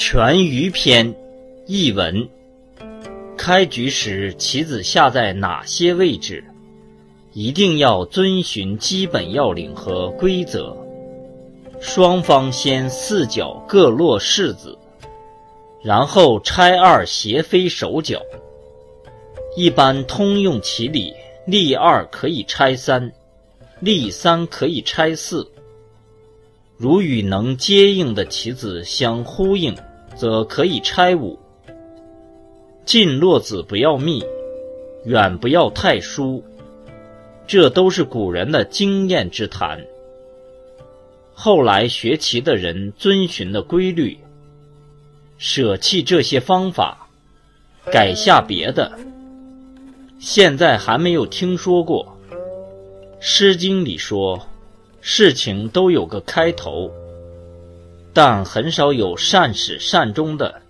全鱼篇译文：开局时棋子下在哪些位置，一定要遵循基本要领和规则。双方先四角各落士子，然后拆二斜飞手角。一般通用棋理，立二可以拆三，立三可以拆四。如与能接应的棋子相呼应。则可以拆五，近落子不要密，远不要太疏，这都是古人的经验之谈。后来学棋的人遵循的规律，舍弃这些方法，改下别的，现在还没有听说过。《诗经》里说，事情都有个开头。但很少有善始善终的。